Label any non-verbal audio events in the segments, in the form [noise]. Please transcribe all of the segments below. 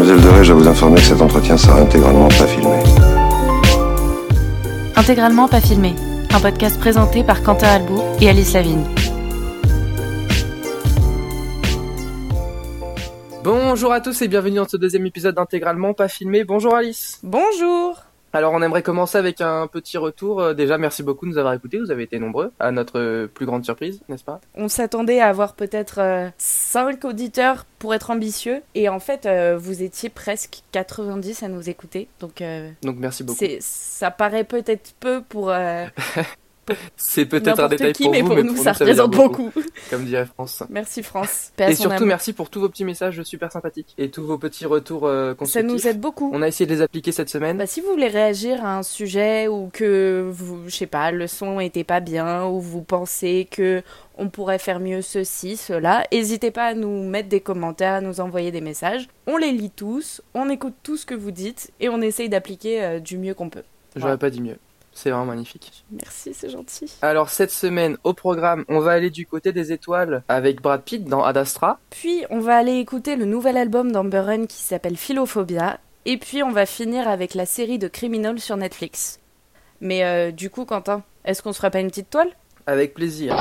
Mademoiselle Doré, je vous informer que cet entretien sera intégralement pas filmé. Intégralement pas filmé, un podcast présenté par Quentin Albou et Alice Lavigne. Bonjour à tous et bienvenue dans ce deuxième épisode d'Intégralement pas filmé. Bonjour Alice. Bonjour Alors on aimerait commencer avec un petit retour. Euh, Déjà merci beaucoup de nous avoir écoutés, vous avez été nombreux, à notre euh, plus grande surprise, n'est-ce pas? On s'attendait à avoir peut-être 5 auditeurs pour être ambitieux et en fait euh, vous étiez presque 90 à nous écouter donc euh, Donc merci beaucoup. ça paraît peut-être peu pour euh, [laughs] C'est peut-être un détail qui pour mais vous, pour mais nous pour ça nous, ça représente beaucoup. Comme dirait France. Merci France. Paix Et surtout âme. merci pour tous vos petits messages super sympathiques et tous vos petits retours euh, Ça constructifs. nous aide beaucoup. On a essayé de les appliquer cette semaine. Bah, si vous voulez réagir à un sujet ou que vous, je sais pas, le son était pas bien ou vous pensez que on pourrait faire mieux ceci, cela, n'hésitez pas à nous mettre des commentaires, à nous envoyer des messages. On les lit tous, on écoute tout ce que vous dites et on essaye d'appliquer euh, du mieux qu'on peut. J'aurais pas dit mieux. C'est vraiment magnifique. Merci, c'est gentil. Alors cette semaine au programme, on va aller du côté des étoiles avec Brad Pitt dans Ad Astra. Puis on va aller écouter le nouvel album d'Amber Run qui s'appelle Philophobia. Et puis on va finir avec la série de Criminal sur Netflix. Mais euh, du coup, Quentin, est-ce qu'on se ferait pas une petite toile? Avec plaisir.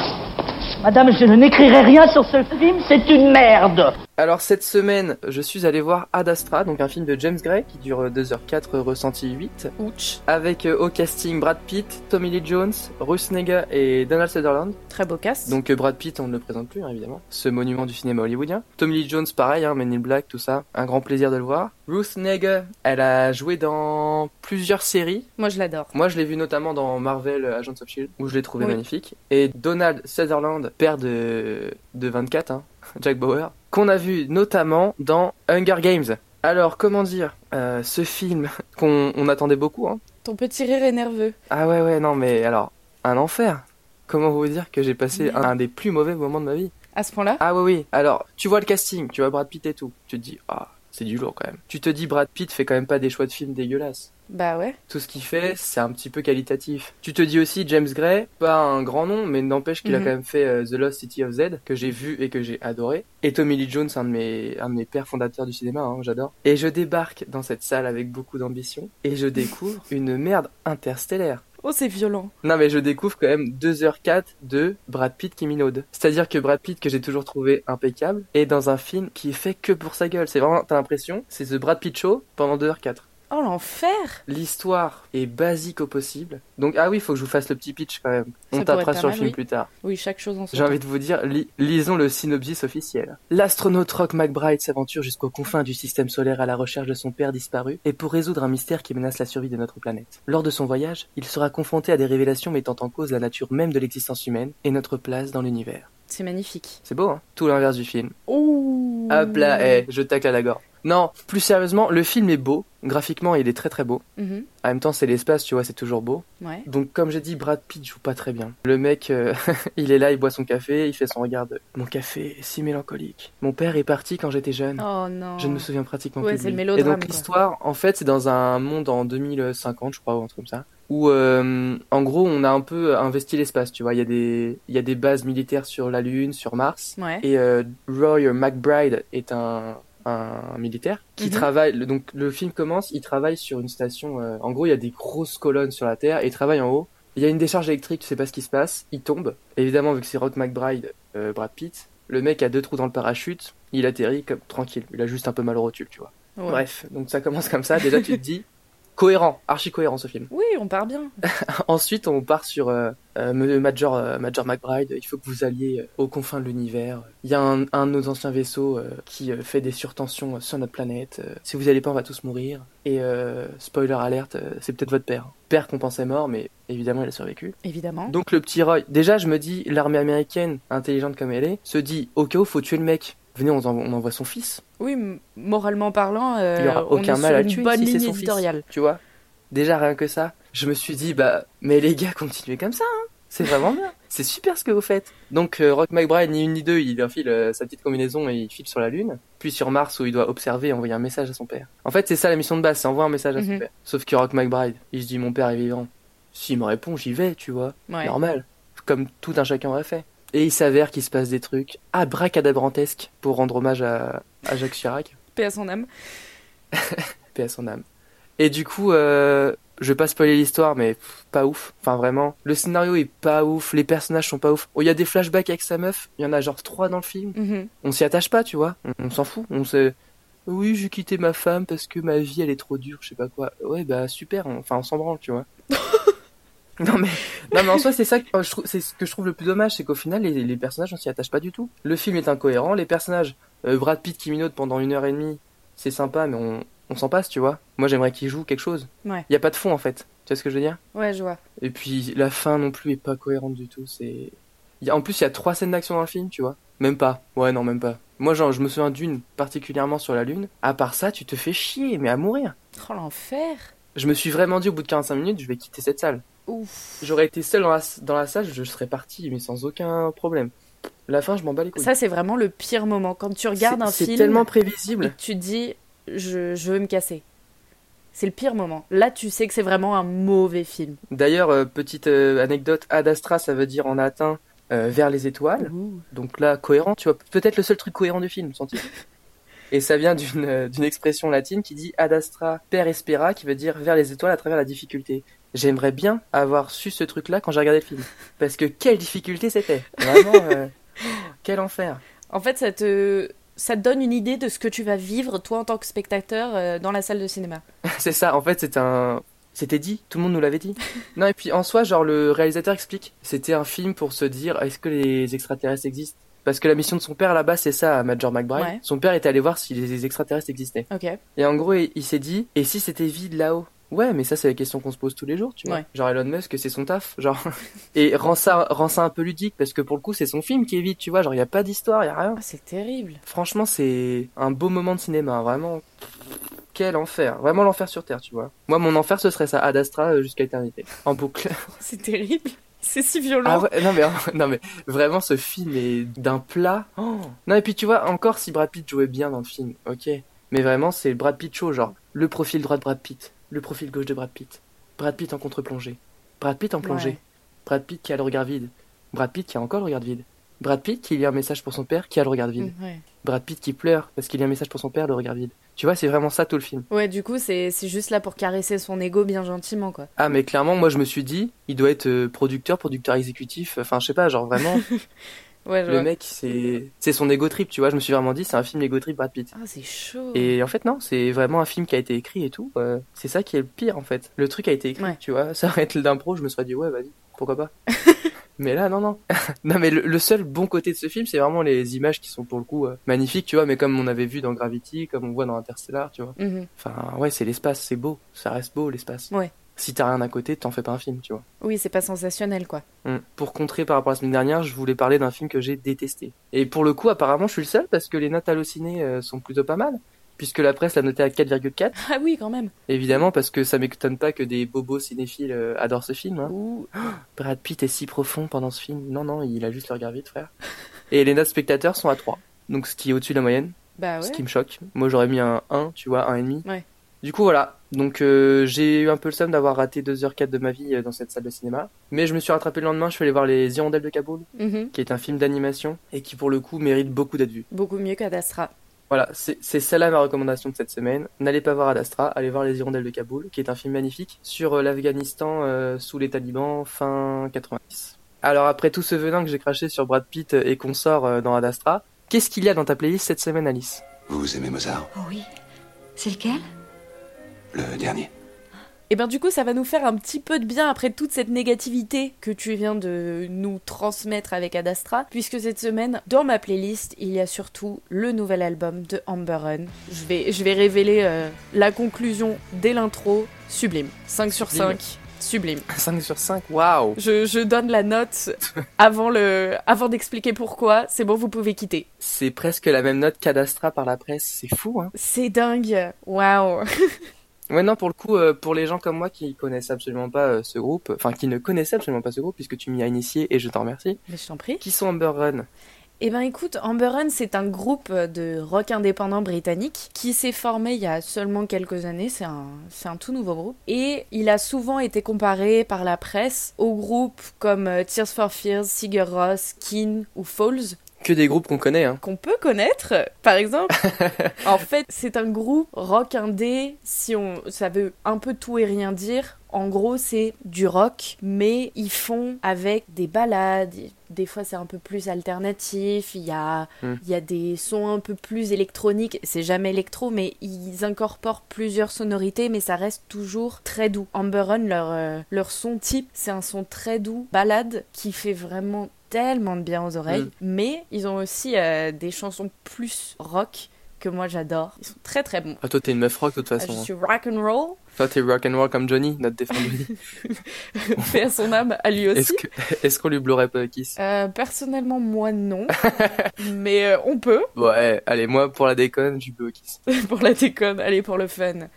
Madame, je ne n'écrirai rien sur ce film, c'est une merde. Alors cette semaine, je suis allé voir Ad Astra, donc un film de James Gray qui dure euh, 2h04 ressenti 8, Ouch. avec euh, au casting Brad Pitt, Tommy Lee Jones, Ruth Negga et Donald Sutherland. Très beau cast. Donc euh, Brad Pitt, on ne le présente plus hein, évidemment, ce monument du cinéma hollywoodien. Tommy Lee Jones, pareil, hein, Men in Black, tout ça, un grand plaisir de le voir. Ruth Negga, elle a joué dans plusieurs séries. Moi, je l'adore. Moi, je l'ai vu notamment dans Marvel euh, Agents of Shield, où je l'ai trouvé Oui. magnifique. Et Donald Sutherland, père de, de 24, hein, [laughs] Jack Bauer, qu'on a vu notamment dans Hunger Games. Alors, comment dire, euh, ce film [laughs] qu'on on attendait beaucoup, hein. Ton petit rire est nerveux. Ah ouais, ouais, non, mais alors, un enfer. Comment vous dire que j'ai passé un des plus mauvais moments de ma vie À ce point-là Ah oui, oui. Alors, tu vois le casting, tu vois Brad Pitt et tout. Tu te dis, ah, c'est du lourd quand même. Tu te dis, Brad Pitt fait quand même pas des choix de films dégueulasses. Bah ouais. Tout ce qu'il fait, c'est un petit peu qualitatif. Tu te dis aussi James Gray, pas un grand nom, mais n'empêche qu'il a Mhm. quand même fait euh, The Lost City of Z, que j'ai vu et que j'ai adoré. Et Tommy Lee Jones, un de mes, un de mes pères fondateurs du cinéma, hein, j'adore. Et je débarque dans cette salle avec beaucoup d'ambition, et je découvre [laughs] une merde interstellaire. Oh, c'est violent. Non mais je découvre quand même 2h04 de Brad Pitt qui minaude. C'est-à-dire que Brad Pitt que j'ai toujours trouvé impeccable est dans un film qui est fait que pour sa gueule. C'est vraiment, t'as l'impression, c'est The Brad Pitt Show pendant 2h04. Oh, l'enfer L'histoire est basique au possible. Donc, ah oui, il faut que je vous fasse le petit pitch quand même. On Ça tapera sur le film oui. plus tard. Oui, chaque chose en son J'ai envie de vous dire, li- lisons le synopsis officiel. L'astronaute Rock McBride s'aventure jusqu'aux confins du système solaire à la recherche de son père disparu et pour résoudre un mystère qui menace la survie de notre planète. Lors de son voyage, il sera confronté à des révélations mettant en cause la nature même de l'existence humaine et notre place dans l'univers. C'est magnifique. C'est beau, hein? Tout l'inverse du film. Ouh. Hop là, eh, je tacle à la gorge. Non, plus sérieusement, le film est beau. Graphiquement, il est très très beau. Mhm. En même temps, c'est l'espace, tu vois, c'est toujours beau. Ouais. Donc comme j'ai dit, Brad Pitt joue pas très bien. Le mec, euh, [laughs] il est là, il boit son café, il fait son regard de Mon café est si mélancolique. Mon père est parti quand j'étais jeune. Oh non. Je ne me souviens pratiquement Ouais, plus de c'est le lui. mélodrame, Et donc l'histoire, en fait, c'est dans un monde en 2050, je crois, ou un truc comme ça. Où, euh, en gros, on a un peu investi l'espace, tu vois. Il y, a des... il y a des bases militaires sur la Lune, sur Mars. Ouais. Et euh, Roy McBride est un, un militaire qui Mhm. travaille. le- Donc le film commence, il travaille sur une station. euh, en gros, il y a des grosses colonnes sur la Terre et il travaille en haut. Il y a une décharge électrique, tu sais pas ce qui se passe. Il tombe. Évidemment, vu que c'est Rock McBride, euh, Brad Pitt, le mec a deux trous dans le parachute. Il atterrit comme tranquille. Il a juste un peu mal au rotule, tu vois. Ouais. Bref, donc ça commence comme ça. Déjà, tu te dis cohérent, archi cohérent ce film. Oui, on part bien. [laughs] Ensuite, on part sur euh, euh, Major, euh, Major McBride. Il faut que vous alliez aux confins de l'univers. Il y a un, un de nos anciens vaisseaux euh, qui fait des surtensions sur notre planète. Si vous allez pas, on va tous mourir. Et euh, spoiler alerte, c'est peut-être votre père. Père qu'on pensait mort, mais évidemment, il a survécu. Évidemment. Donc le petit Roy, déjà, je me dis, l'armée américaine, intelligente comme elle est, se dit, au cas où, faut tuer le mec. Venez, on, envoie- on envoie son fils. Oui, moralement parlant, euh, Il y aura on aucun est mal à tuer bonne si c'est ligne son fils. Tu vois Déjà, rien que ça, je me suis dit, bah, mais les gars, continuez comme ça, hein. C'est vraiment bien. [laughs] C'est super ce que vous faites. Donc, euh, Rock McBride, ni une ni deux, il enfile euh, sa petite combinaison et il file sur la Lune. Puis sur Mars, où il doit observer et envoyer un message à son père. En fait, c'est ça la mission de base, c'est envoyer un message à son Mhm. père. Sauf que Rock McBride, il se dit, mon père est vivant. S'il me répond, j'y vais, tu vois. Ouais. Normal. Comme tout un chacun aurait fait. Et il s'avère qu'il se passe des trucs abracadabrantesques pour rendre hommage à, à Jacques Chirac. Paix à son âme. [laughs] Paix à son âme. Et du coup, euh, je vais pas spoiler l'histoire, mais pff, pas ouf. Enfin, vraiment. Le scénario est pas ouf, les personnages sont pas ouf. Oh, il y a des flashbacks avec sa meuf, il y en a genre trois dans le film. Mhm. On s'y attache pas, tu vois. On, on s'en fout. On se. Oui, j'ai quitté ma femme parce que ma vie elle est trop dure, je sais pas quoi. Ouais, bah super. on- Enfin, on s'en branle, tu vois. Non mais, [laughs] non mais en soi c'est ça, que euh, je trouve, c'est ce que je trouve le plus dommage, c'est qu'au final les, les personnages on s'y attache pas du tout. Le film est incohérent, les personnages, euh, Brad Pitt qui minote pendant une heure et demie, c'est sympa, mais on, on s'en passe, tu vois. Moi j'aimerais qu'il joue quelque chose. Ouais. Y a pas de fond en fait. Tu vois ce que je veux dire? Ouais, je vois. Et puis la fin non plus est pas cohérente du tout. C'est, y a- en plus il y a trois scènes d'action dans le film, tu vois. Même pas. Ouais non même pas. Moi genre je me souviens d'une particulièrement sur la lune. À part ça tu te fais chier mais à mourir. Oh, l'enfer. Je me suis vraiment dit au bout de 45 minutes je vais quitter cette salle. J'aurais été seul dans la, dans la salle, je serais parti, mais sans aucun problème. La fin, je m'en bats les couilles. Ça, c'est vraiment le pire moment. Quand tu regardes C'est- un C'est film tellement et prévisible. que tu te dis, je, je veux me casser. C'est le pire moment. Là, tu sais que c'est vraiment un mauvais film. D'ailleurs, euh, petite euh, anecdote, Ad Astra, ça veut dire en latin euh, vers les étoiles. Donc là, cohérent, tu vois, peut-être le seul truc cohérent du film, senti. [laughs] Et ça vient d'une d'une expression latine qui dit ad astra per espera, qui veut dire vers les étoiles à travers la difficulté. J'aimerais bien avoir su ce truc-là quand j'ai regardé le film. Parce que quelle difficulté c'était Vraiment, euh, [laughs] quel enfer En fait, ça te, ça te donne une idée de ce que tu vas vivre, toi, en tant que spectateur, euh, dans la salle de cinéma. [laughs] C'est ça, en fait, c'était un. C'était dit, tout le monde nous l'avait dit. non, et puis en soi, genre, le réalisateur explique, c'était un film pour se dire, est-ce que les extraterrestres existent? Parce que la mission de son père là-bas, c'est ça, à Major McBride. Ouais. Son père était allé voir si les extraterrestres existaient. Ok. Et en gros, il, il s'est dit, et si c'était vide là-haut? Ouais, mais ça, c'est la question qu'on se pose tous les jours, tu vois. Ouais. Genre Elon Musk, c'est son taf, genre. [laughs] et rend ça, rend ça un peu ludique, parce que pour le coup, c'est son film qui est vide, tu vois. Genre, il y a pas d'histoire, il y a rien. Ah, c'est terrible. Franchement, c'est un beau moment de cinéma, hein, vraiment. Quel enfer, vraiment l'enfer sur Terre, tu vois. Moi, mon enfer, ce serait ça, Ad Astra euh, jusqu'à éternité, en boucle. [laughs] C'est terrible. C'est si violent. ah ouais, non mais, [laughs] non mais, vraiment, ce film est d'un plat. Oh. Non, et puis tu vois, encore si Brad Pitt jouait bien dans le film, ok. Mais vraiment, c'est Brad Pitt show, genre, le profil droit de Brad Pitt, le profil gauche de Brad Pitt, Brad Pitt en contre-plongée, Brad Pitt en plongée, Ouais. Brad Pitt qui a le regard vide, Brad Pitt qui a encore le regard vide, Brad Pitt qui lit un message pour son père qui a le regard vide. Mm, Ouais. Brad Pitt qui pleure parce qu'il y a un message pour son père, le regard vide. Tu vois, c'est vraiment ça tout le film. Ouais, du coup, c'est c'est juste là pour caresser son ego bien gentiment, quoi. Ah, mais clairement, moi je me suis dit, il doit être euh, producteur, producteur exécutif, enfin je sais pas, genre vraiment, [laughs] Ouais, le vois. mec c'est c'est son ego trip, tu vois. Je me suis vraiment dit, c'est un film ego trip Brad Pitt. Ah, c'est chaud. Et en fait, non, c'est vraiment un film qui a été écrit et tout. euh, c'est ça qui est le pire en fait. Le truc a été écrit, Ouais. tu vois. Ça aurait été d'impro, je me serais dit, ouais, vas-y, pourquoi pas. [laughs] mais là, non, non. [laughs] non, mais le, le seul bon côté de ce film, c'est vraiment les images qui sont pour le coup euh, magnifiques, tu vois. Mais comme on avait vu dans Gravity, comme on voit dans Interstellar, tu vois. Mhm. Enfin, ouais, c'est l'espace, c'est beau. Ça reste beau l'espace. Ouais. Si t'as rien à côté, t'en fais pas un film, tu vois. Oui, c'est pas sensationnel, quoi. Mm. Pour contrer par rapport à la semaine dernière, je voulais parler d'un film que j'ai détesté. Et pour le coup, apparemment, je suis le seul parce que les notes hallucinées euh, sont plutôt pas mal. Puisque la presse l'a noté à 4,4. Ah oui, quand même. Évidemment, parce que ça m'étonne pas que des bobos cinéphiles euh, adorent ce film. Hein. Ouh. [gasps] Brad Pitt est si profond pendant ce film. Non, non, il a juste le regard vide, frère. [laughs] Et les notes spectateurs sont à 3. Donc ce qui est au-dessus de la moyenne. Bah Ce ouais. qui me choque. Moi, j'aurais mis un 1, tu vois, 1,5. Ouais. Du coup, voilà. Donc euh, j'ai eu un peu le seum d'avoir raté 2h04 de ma vie euh, dans cette salle de cinéma. Mais je me suis rattrapé le lendemain, je suis allé voir Les Hirondelles de Kaboul, Mhm. qui est un film d'animation et qui pour le coup mérite beaucoup d'être vu. Beaucoup mieux qu'Adastra. Voilà, c'est celle-là ma recommandation de cette semaine. N'allez pas voir Ad Astra, allez voir Les Hirondelles de Kaboul, qui est un film magnifique sur euh, l'Afghanistan euh, sous les talibans fin 90. Alors après tout ce venin que j'ai craché sur Brad Pitt et qu'on sort euh, dans Ad Astra, qu'est-ce qu'il y a dans ta playlist cette semaine Alice? Vous aimez Mozart? Oh oui. C'est lequel? Le dernier. Et ben du coup, ça va nous faire un petit peu de bien après toute cette négativité que tu viens de nous transmettre avec Adastra, puisque cette semaine, dans ma playlist, il y a surtout le nouvel album de Amber Run. Je vais, je vais révéler euh, la conclusion dès l'intro, sublime. 5 sur Sublime. 5, sublime. [laughs] 5 sur 5, waouh Je, je donne la note [laughs] avant, le, avant d'expliquer pourquoi, c'est bon, vous pouvez quitter. C'est presque la même note qu'Ad Astra par la presse, c'est fou hein C'est dingue, waouh [laughs] Ouais non, pour le coup, euh, pour les gens comme moi qui connaissent absolument pas euh, ce groupe, enfin qui ne connaissaient absolument pas ce groupe, puisque tu m'y as initié et je t'en remercie, Mais je t'en prie. qui sont Amber Run Eh ben écoute, Amber Run, c'est un groupe de rock indépendant britannique qui s'est formé il y a seulement quelques années, c'est un, c'est un tout nouveau groupe. Et il a souvent été comparé par la presse aux groupes comme euh, Tears for Fears, Sigur Rós, Keane ou Falls. Que des groupes qu'on connaît, hein. qu'on peut connaître. Par exemple, [laughs] en fait, c'est un groupe rock indé. Si on, ça veut un peu tout et rien dire. En gros, c'est du rock, mais ils font avec des balades. Des fois, c'est un peu plus alternatif. Il y a, Hmm. il y a des sons un peu plus électroniques. C'est jamais électro, mais ils incorporent plusieurs sonorités, mais ça reste toujours très doux. Amber Run, leur, euh, leur son type, c'est un son très doux, balade, qui fait vraiment tellement de bien aux oreilles. Mm. Mais ils ont aussi euh, des chansons plus rock que moi j'adore. Ils sont très très bons. Ah, toi, t'es une meuf rock, de toute Ah, façon. je hein. suis rock and roll, Toi, t'es rock and roll comme Johnny, notre défunt Johnny. [laughs] fait à son âme à lui aussi. Est-ce que- est-ce qu'on lui blaurait pas Kiss? Euh, personnellement, moi non. [laughs] Mais euh, on peut, Ouais, allez, moi, pour la déconne, je bleu Kiss. [laughs] pour la déconne, allez pour le fun.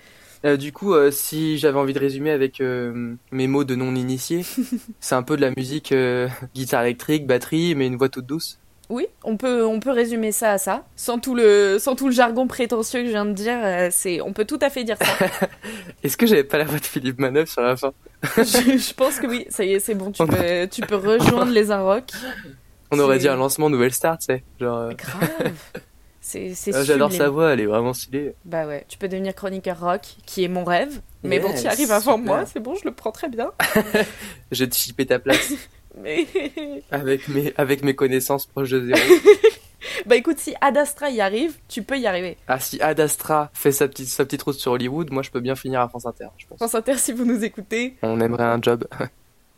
Euh, du coup, euh, si j'avais envie de résumer avec euh, mes mots de non-initié, [laughs] c'est un peu de la musique guitare électrique, batterie, mais une voix toute douce. Oui, on peut, on peut résumer ça à ça. Sans tout le, sans tout le jargon prétentieux que je viens de dire, c'est, on peut tout à fait dire ça. [laughs] Est-ce que j'avais pas la voix de Philippe Manœuvre sur la fin? [laughs] Je, je pense que oui, ça y est, c'est bon, tu peux, tu peux rejoindre les Inrocks. On aurait dit un lancement Nouvelle Star, tu sais. Genre, Grave. C'est, c'est ah, j'adore sa voix, elle est vraiment stylée. Bah ouais, tu peux devenir chroniqueur rock, qui est mon rêve. Mais bon, tu arrives avant super. moi, c'est bon, je le prends très bien. [laughs] Je vais te chipper ta place [laughs] Mais [laughs] avec mes, avec mes connaissances proches de zéro. bah écoute, si Ad Astra y arrive, tu peux y arriver. Ah, si Ad Astra fait sa petite, sa petite route sur Hollywood, moi je peux bien finir à France Inter, je pense. France Inter, si vous nous écoutez. On aimerait un job.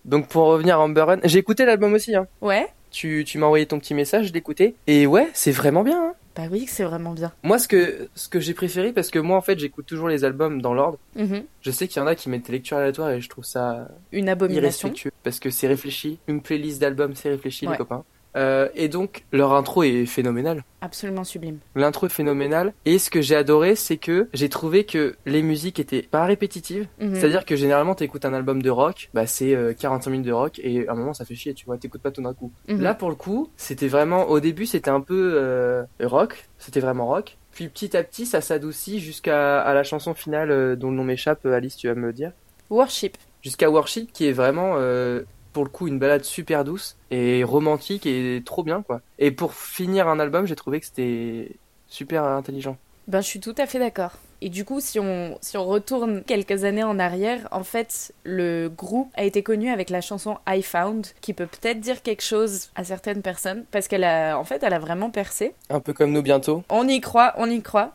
Donc pour revenir à Amber Run, j'ai écouté l'album aussi. Hein. Ouais. Tu, tu m'as envoyé ton petit message, je l'ai écouté. Et ouais, c'est vraiment bien. Hein. Bah oui, c'est vraiment bien. Moi, ce que, ce que j'ai préféré, parce que moi en fait j'écoute toujours les albums dans l'ordre. Mhm. Je sais qu'il y en a qui mettent des lectures aléatoires et je trouve ça Une abomination. irrespectueux. Parce que c'est réfléchi. Une playlist d'albums, c'est réfléchi, Ouais. les copains. Euh, et donc, leur intro est phénoménale. Absolument sublime. L'intro est phénoménale. Et ce que j'ai adoré, c'est que j'ai trouvé que les musiques étaient pas répétitives. Mhm. C'est-à-dire que généralement, t'écoutes un album de rock, bah c'est euh, 45 minutes de rock, et à un moment, ça fait chier, tu vois, t'écoutes pas tout d'un coup. Mhm. Là, pour le coup, c'était vraiment, au début, c'était un peu euh, rock, c'était vraiment rock. Puis petit à petit, ça s'adoucit jusqu'à à la chanson finale euh, dont le nom m'échappe, euh, Alice, tu vas me le dire. Worship. Jusqu'à Worship, qui est vraiment, euh, pour le coup, une balade super douce et romantique et trop bien, quoi. Et pour finir un album, j'ai trouvé que c'était super intelligent. Ben, je suis tout à fait d'accord. Et du coup, si on, si on retourne quelques années en arrière, en fait, le groupe a été connu avec la chanson I Found, qui peut peut-être dire quelque chose à certaines personnes, parce qu'elle a, en fait, elle a vraiment percé. Un peu comme nous bientôt. On y croit, on y croit.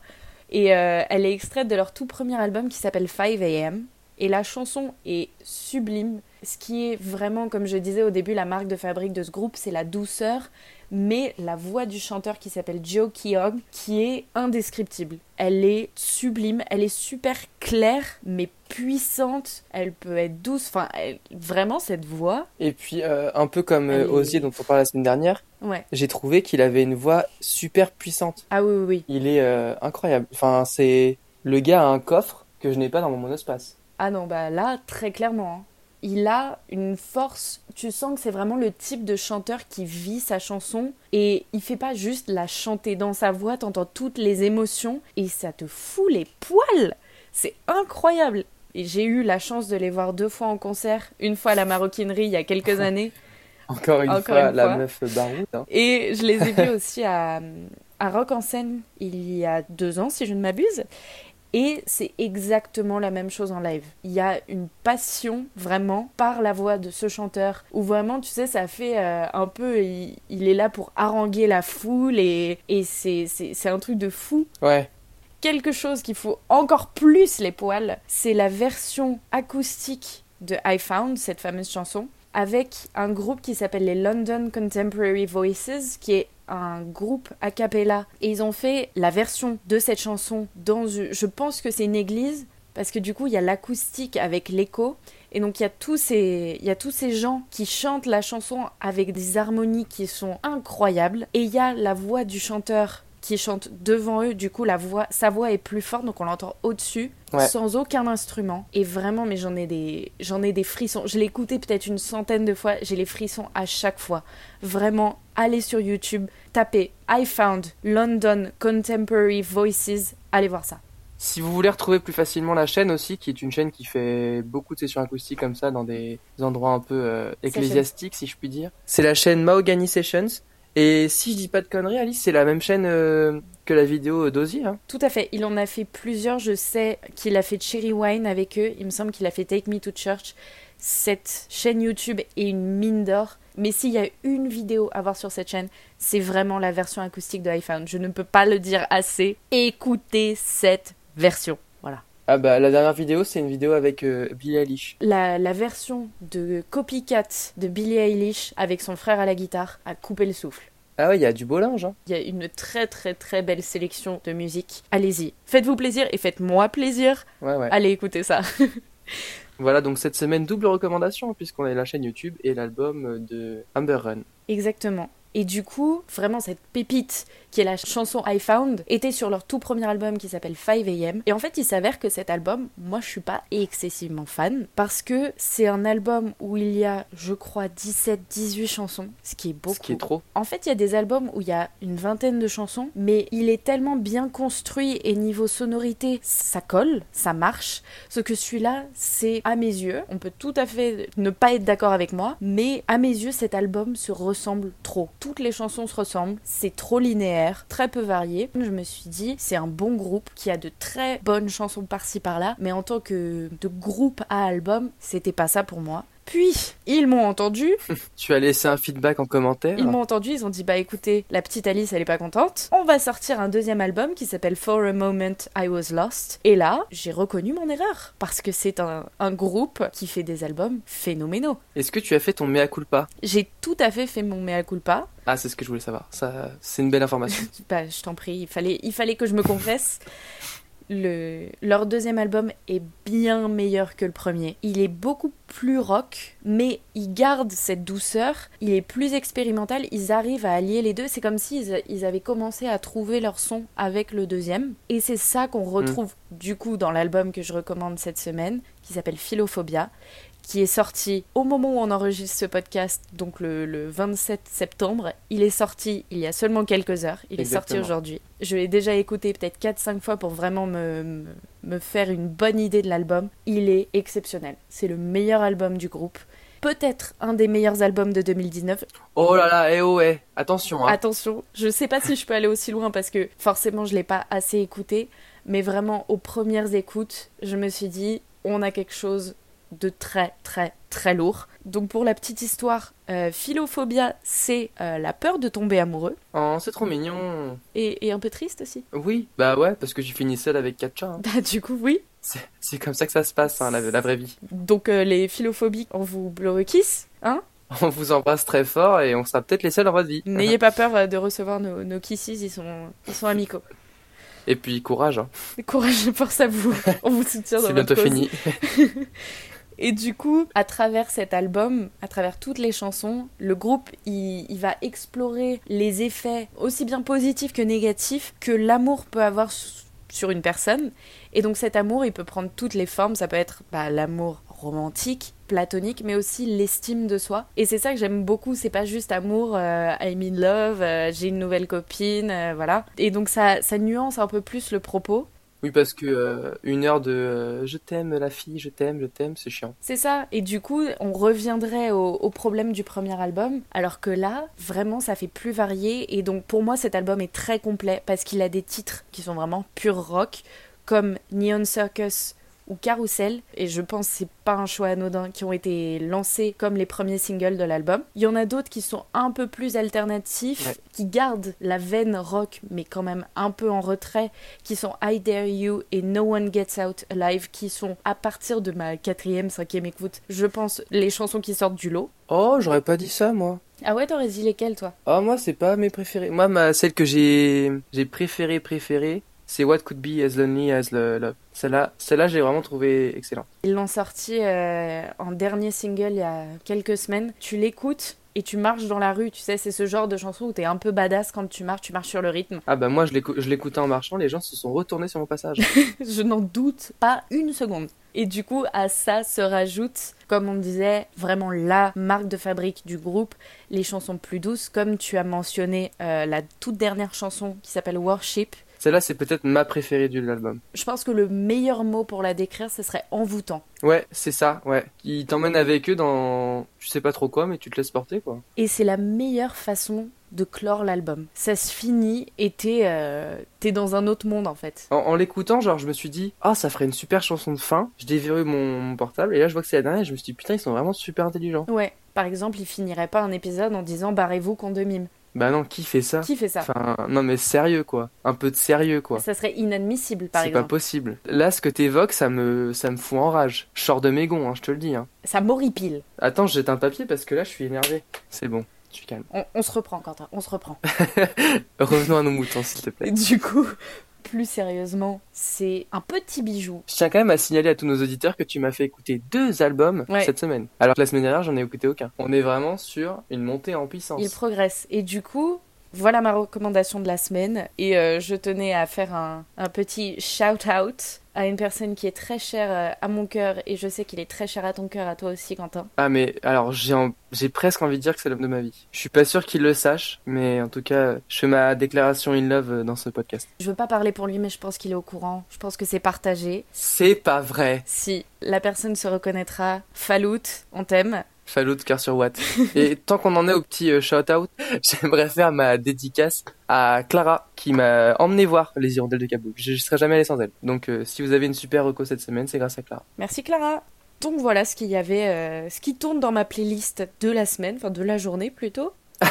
Et euh, elle est extraite de leur tout premier album qui s'appelle 5 AM. Et la chanson est sublime. Ce qui est vraiment, comme je disais au début, la marque de fabrique de ce groupe, c'est la douceur, mais la voix du chanteur qui s'appelle Joe Keogh, qui est indescriptible. Elle est sublime, elle est super claire, mais puissante. Elle peut être douce. Enfin, elle- vraiment, cette voix, Et puis, euh, un peu comme euh, Elle est- Osier dont on parlait la semaine dernière, ouais. j'ai trouvé qu'il avait une voix super puissante. Ah oui, oui, oui. Il est euh, incroyable. Enfin, c'est le gars a un coffre que je n'ai pas dans mon monospace. Ah non, bah là, très clairement. hein. Il a une force, tu sens que c'est vraiment le type de chanteur qui vit sa chanson et il fait pas juste la chanter dans sa voix, t'entends toutes les émotions et ça te fout les poils. C'est incroyable. Et j'ai eu la chance de les voir deux fois en concert, une fois à la maroquinerie il y a quelques [laughs] années Encore une Encore fois, une la fois. meuf baroud. hein. et je les ai vus [laughs] aussi à, à Rock en scène il y a deux ans, si je ne m'abuse. Et c'est exactement la même chose en live. Il y a une passion vraiment par la voix de ce chanteur où vraiment, tu sais, ça fait euh, un peu. Il, il est là pour haranguer la foule et, et c'est, c'est, c'est un truc de fou. Ouais. Quelque chose qui fout encore plus les poils, c'est la version acoustique de I Found, cette fameuse chanson, avec un groupe qui s'appelle les London Contemporary Voices, qui est un groupe a cappella. Et ils ont fait la version de cette chanson dans une... Je pense que c'est une église, parce que du coup, il y a l'acoustique avec l'écho. Et donc, il y, a tous ces... il y a tous ces gens qui chantent la chanson avec des harmonies qui sont incroyables. Et il y a la voix du chanteur qui chante devant eux. Du coup, la voix... sa voix est plus forte, donc on l'entend au-dessus, Ouais. sans aucun instrument. Et vraiment, mais j'en ai des, j'en ai des frissons. Je l'ai écouté peut-être une centaine de fois. J'ai les frissons à chaque fois. Vraiment, allez sur YouTube, tapez I Found London Contemporary Voices. Allez voir ça. Si vous voulez retrouver plus facilement la chaîne aussi, qui est une chaîne qui fait beaucoup de sessions acoustiques comme ça dans des endroits un peu euh, ecclésiastiques, si je puis dire, c'est la chaîne Mahogany Sessions. Et si je dis pas de conneries, Alice, c'est la même chaîne euh, que la vidéo d'Ozzy. Hein Tout à fait. Il en a fait plusieurs. Je sais qu'il a fait Cherry Wine avec eux. Il me semble qu'il a fait Take Me to Church. Cette chaîne YouTube est une mine d'or. Mais s'il y a une vidéo à voir sur cette chaîne, c'est vraiment la version acoustique de iPhone. Je ne peux pas le dire assez. Écoutez cette version. Ah bah la dernière vidéo, c'est une vidéo avec euh, Billie Eilish. La, la version de Copycat de Billie Eilish avec son frère à la guitare a coupé le souffle. Ah ouais, il y a du beau linge. Hein. Il y a une très très très belle sélection de musique. Allez-y, faites-vous plaisir et faites-moi plaisir. Ouais, ouais. Allez écouter ça. [laughs] Voilà, donc cette semaine, double recommandation, puisqu'on a la chaîne YouTube et l'album de Amber Run. Exactement. Et du coup, vraiment cette pépite qui est la chanson I Found était sur leur tout premier album qui s'appelle 5am. Et en fait, il s'avère que cet album, moi je suis pas excessivement fan parce que c'est un album où il y a, je crois, 17-18 chansons, ce qui est beaucoup. Ce qui est trop. En fait, il y a des albums où il y a une vingtaine de chansons, mais il est tellement bien construit et niveau sonorité, ça colle, ça marche. Ce que celui-là, c'est à mes yeux, on peut tout à fait ne pas être d'accord avec moi, mais à mes yeux, cet album se ressemble trop. Toutes les chansons se ressemblent, c'est trop linéaire, très peu varié. Je me suis dit, c'est un bon groupe qui a de très bonnes chansons par-ci par-là, mais en tant que groupe à album, c'était pas ça pour moi. Puis, ils m'ont entendu, [laughs] Tu as laissé un feedback en commentaire. ils m'ont entendu, ils ont dit bah écoutez, la petite Alice elle est pas contente. On va sortir un deuxième album qui s'appelle For a Moment I Was Lost. Et là, j'ai reconnu mon erreur parce que c'est un, un groupe qui fait des albums phénoménaux. Est-ce que tu as fait ton mea culpa? J'ai tout à fait fait mon mea culpa. Ah, c'est ce que je voulais savoir. Ça, c'est une belle information. [laughs] Bah, je t'en prie, il fallait, il fallait que je me confesse. Le, leur deuxième album est bien meilleur que le premier. Il est beaucoup plus rock, mais il garde cette douceur. Il est plus expérimental. Ils arrivent à allier les deux. C'est comme s'ils ils avaient commencé à trouver leur son avec le deuxième. Et c'est ça qu'on retrouve du coup dans l'album que je recommande cette semaine, qui s'appelle Philophobia qui est sorti au moment où on enregistre ce podcast, donc le, le 27 septembre. Il est sorti il y a seulement quelques heures. Il est sorti aujourd'hui. Je l'ai déjà écouté peut-être 4-5 fois pour vraiment me, me, me faire une bonne idée de l'album. Il est exceptionnel. C'est le meilleur album du groupe. Peut-être un des meilleurs albums de 2019. Oh là là, eh oh, eh. Attention, hein. Attention, je sais pas si je peux aller aussi loin parce que forcément je l'ai pas assez écouté, mais vraiment aux premières écoutes, je me suis dit on a quelque chose de très très très lourd. Donc pour la petite histoire, euh, philophobia, c'est euh, la peur de tomber amoureux Oh, c'est trop mignon. et, et un peu triste aussi. Oui, bah ouais, parce que tu finis seul avec quatre chats. hein. [laughs] Bah du coup oui. C'est, comme ça que ça se passe, hein, la, la vraie vie. Donc euh, les philophobiques, on vous kiss, hein On vous embrasse très fort et on sera peut-être les seuls dans votre vie. N'ayez [laughs] pas peur euh, de recevoir nos, nos kisses, ils sont, ils sont amicaux. Et puis courage, hein. Courage [laughs] force à vous. On vous soutient dans c'est bientôt cause. fini. Et du coup, à travers cet album, à travers toutes les chansons, le groupe il, va explorer les effets aussi bien positifs que négatifs que l'amour peut avoir sur une personne. Et donc cet amour, il peut prendre toutes les formes. Ça peut être bah, l'amour romantique, platonique, mais aussi l'estime de soi. Et c'est ça que j'aime beaucoup. C'est pas juste amour, euh, I'm in love, euh, j'ai une nouvelle copine, euh, voilà. Et donc ça, ça nuance un peu plus le propos. Oui, parce que euh, une heure de euh, je t'aime la fille, je t'aime, je t'aime, c'est chiant. C'est ça. Et du coup, on reviendrait au, au problème du premier album, alors que là, vraiment, ça fait plus varié. Et donc, pour moi, cet album est très complet parce qu'il a des titres qui sont vraiment pur rock, comme Neon Circus ou Carousel. Et je pense que c'est pas un choix anodin qui ont été lancés comme les premiers singles de l'album. Il y en a d'autres qui sont un peu plus alternatifs, Ouais. qui gardent la veine rock, mais quand même un peu en retrait, qui sont I Dare You et No One Gets Out Alive, qui sont à partir de ma quatrième, cinquième écoute, je pense, les chansons qui sortent du lot. Oh, j'aurais pas dit ça, moi. Ah ouais, t'aurais dit lesquelles, toi? Oh, moi, c'est pas mes préférés. Moi, ma, celle que j'ai, j'ai préférée, préférée, c'est What Could Be As Lonely As Love. Celle-là, celle-là, j'ai vraiment trouvé excellente. Ils l'ont sorti euh, en dernier single il y a quelques semaines. Tu l'écoutes et tu marches dans la rue, tu sais, c'est ce genre de chanson où t'es un peu badass quand tu marches, tu marches sur le rythme. Ah bah moi, je l'écoutais en marchant, les gens se sont retournés sur mon passage. [laughs] Je n'en doute pas une seconde. Et du coup, à ça se rajoute, comme on disait, vraiment la marque de fabrique du groupe, les chansons plus douces, comme tu as mentionné euh, la toute dernière chanson qui s'appelle Worship, Celle-là, c'est peut-être ma préférée de l'album. Je pense que le meilleur mot pour la décrire, ce serait envoûtant. Ouais, c'est ça, ouais. Ils t'emmènent avec eux dans, je sais pas trop quoi, mais tu te laisses porter, quoi. Et c'est la meilleure façon de clore l'album. Ça se finit et t'es euh, t'es dans un autre monde en fait. En, en l'écoutant, genre, je me suis dit, ah, ça ferait une super chanson de fin. Je déverrouille mon, mon portable, et là, je vois que c'est la dernière, et je me suis dit, putain, ils sont vraiment super intelligents. Ouais, par exemple, il finirait pas un épisode en disant barrez-vous qu'on de mime. Bah non, qui fait ça Qui fait ça Enfin, non, mais sérieux, quoi. Un peu de sérieux, quoi. Ça serait inadmissible par C'est pas exemple. possible. Là, ce que t'évoques, ça me, ça me fout en rage. Je sors de mes gonds, hein, je te le dis. Hein. Ça m'horripile. Attends, je jette un papier parce que là, je suis énervé. C'est bon, tu calmes. On, on se reprend, Quentin, on se reprend. [laughs] Revenons à nos moutons, s'il te Et plaît. du coup, plus sérieusement, c'est un petit bijou. Je tiens quand même à signaler à tous nos auditeurs que tu m'as fait écouter deux albums Ouais. cette semaine. Alors que la semaine dernière, j'en ai écouté aucun. On est vraiment sur une montée en puissance. Il progresse. Et du coup, voilà ma recommandation de la semaine. Et euh, je tenais à faire un, un petit shout-out à une personne qui est très chère euh, à mon cœur. Et je sais qu'il est très cher à ton cœur, à toi aussi, Quentin. Ah mais alors j'ai en- j'ai presque envie de dire que c'est l'homme de ma vie. Je suis pas sûr qu'il le sache, mais en tout cas, je fais ma déclaration in love euh, dans ce podcast. Je veux pas parler pour lui, mais je pense qu'il est au courant. Je pense que c'est partagé. C'est pas vrai. Si la personne se reconnaîtra, Falout, on t'aime. Fallout cœur sur Watt. Et tant qu'on en est au petit euh, shout-out, [laughs] j'aimerais faire ma dédicace à Clara qui m'a emmené voir les hirondelles de Cabot. Je, je serais jamais allé sans elle. Donc euh, si vous avez une super reco cette semaine, c'est grâce à Clara. Merci Clara. Donc voilà ce qu'il y avait, euh, ce qui tourne dans ma playlist de la semaine, enfin de la journée plutôt, [laughs]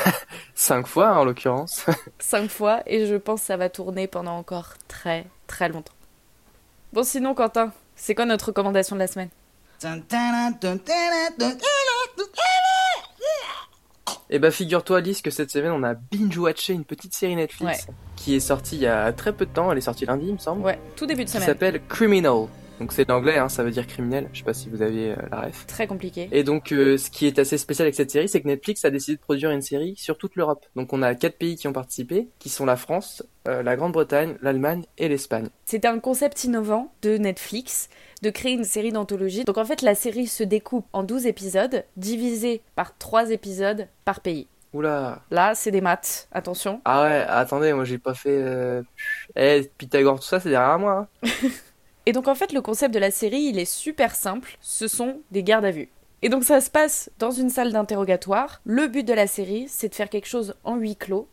Cinq fois hein, en l'occurrence. [laughs] cinq fois, et je pense que ça va tourner pendant encore très très longtemps. Bon sinon Quentin, c'est quoi notre recommandation de la semaine? Et bah figure-toi Alice que cette semaine on a binge-watché une petite série Netflix qui est sortie il y a très peu de temps, elle est sortie lundi il me semble, Ouais, tout début de qui semaine. s'appelle Criminal. Donc c'est l'anglais, hein, ça veut dire criminel, je sais pas si vous aviez euh, la ref. Très compliqué. Et donc, euh, ce qui est assez spécial avec cette série, c'est que Netflix a décidé de produire une série sur toute l'Europe. Donc, on a quatre pays qui ont participé, qui sont la France, euh, la Grande-Bretagne, l'Allemagne et l'Espagne. C'était un concept innovant de Netflix de créer une série d'anthologie. Donc en fait la série se découpe en 12 épisodes, divisés par 3 épisodes par pays. Oula. Là c'est des maths, attention. Ah ouais, attendez, moi j'ai pas fait. Eh, Pythagore, tout ça, c'est derrière moi. hein. [laughs] Et donc en fait le concept de la série il est super simple, ce sont des gardes à vue. Et donc ça se passe dans une salle d'interrogatoire. Le but de la série c'est de faire quelque chose en huis clos.